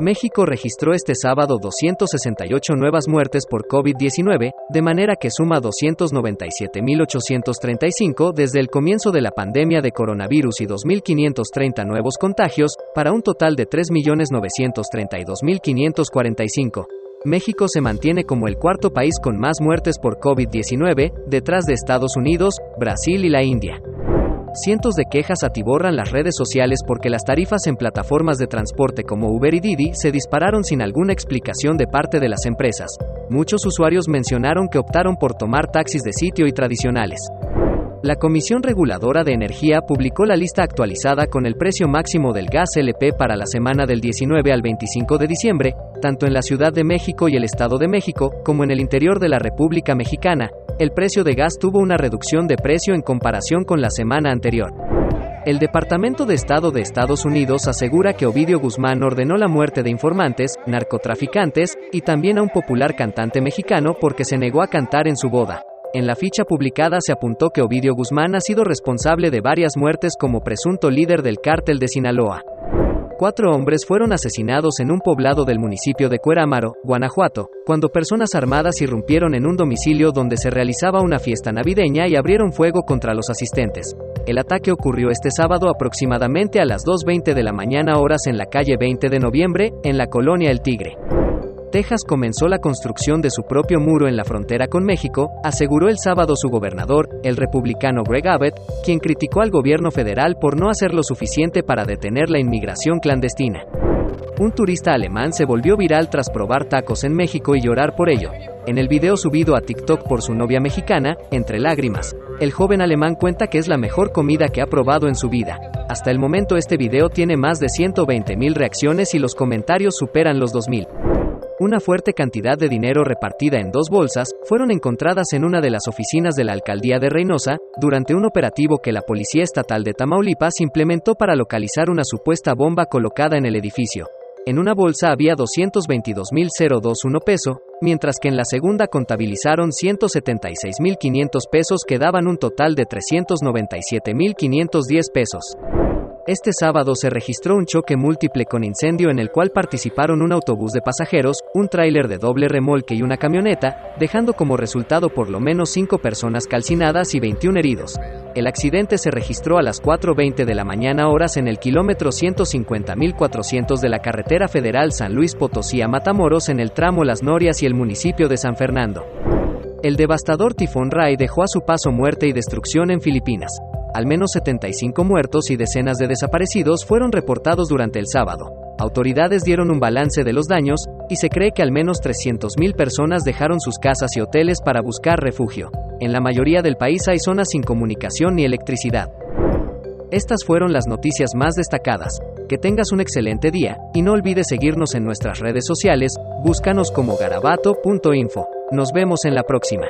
México registró este sábado 268 nuevas muertes por COVID-19, de manera que suma 297.835 desde el comienzo de la pandemia de coronavirus y 2.530 nuevos contagios, para un total de 3.932.545. México se mantiene como el cuarto país con más muertes por COVID-19, detrás de Estados Unidos, Brasil y la India. Cientos de quejas atiborran las redes sociales porque las tarifas en plataformas de transporte como Uber y Didi se dispararon sin alguna explicación de parte de las empresas. Muchos usuarios mencionaron que optaron por tomar taxis de sitio y tradicionales. La Comisión Reguladora de Energía publicó la lista actualizada con el precio máximo del gas LP para la semana del 19 al 25 de diciembre, tanto en la Ciudad de México y el Estado de México, como en el interior de la República Mexicana, el precio de gas tuvo una reducción de precio en comparación con la semana anterior. El Departamento de Estado de Estados Unidos asegura que Ovidio Guzmán ordenó la muerte de informantes, narcotraficantes y también a un popular cantante mexicano porque se negó a cantar en su boda. En la ficha publicada se apuntó que Ovidio Guzmán ha sido responsable de varias muertes como presunto líder del cártel de Sinaloa. Cuatro hombres fueron asesinados en un poblado del municipio de Cuerámaro, Guanajuato, cuando personas armadas irrumpieron en un domicilio donde se realizaba una fiesta navideña y abrieron fuego contra los asistentes. El ataque ocurrió este sábado aproximadamente a las 2.20 de la mañana horas en la calle 20 de noviembre, en la colonia El Tigre. Texas comenzó la construcción de su propio muro en la frontera con México, aseguró el sábado su gobernador, el republicano Greg Abbott, quien criticó al gobierno federal por no hacer lo suficiente para detener la inmigración clandestina. Un turista alemán se volvió viral tras probar tacos en México y llorar por ello. En el video subido a TikTok por su novia mexicana, entre lágrimas, el joven alemán cuenta que es la mejor comida que ha probado en su vida. Hasta el momento este video tiene más de 120.000 reacciones y los comentarios superan los 2.000. Una fuerte cantidad de dinero repartida en dos bolsas fueron encontradas en una de las oficinas de la alcaldía de Reynosa, durante un operativo que la Policía Estatal de Tamaulipas implementó para localizar una supuesta bomba colocada en el edificio. En una bolsa había 222.021 peso, mientras que en la segunda contabilizaron 176.500 pesos que daban un total de 397.510 pesos. Este sábado se registró un choque múltiple con incendio en el cual participaron un autobús de pasajeros, un tráiler de doble remolque y una camioneta, dejando como resultado por lo menos 5 personas calcinadas y 21 heridos. El accidente se registró a las 4.20 de la mañana horas en el kilómetro 150.400 de la carretera federal San Luis Potosí a Matamoros en el tramo Las Norias y el municipio de San Fernando. El devastador tifón Rai dejó a su paso muerte y destrucción en Filipinas. Al menos 75 muertos y decenas de desaparecidos fueron reportados durante el sábado. Autoridades dieron un balance de los daños, y se cree que al menos 300.000 personas dejaron sus casas y hoteles para buscar refugio. En la mayoría del país hay zonas sin comunicación ni electricidad. Estas fueron las noticias más destacadas. Que tengas un excelente día, y no olvides seguirnos en nuestras redes sociales, búscanos como garabato.info. Nos vemos en la próxima.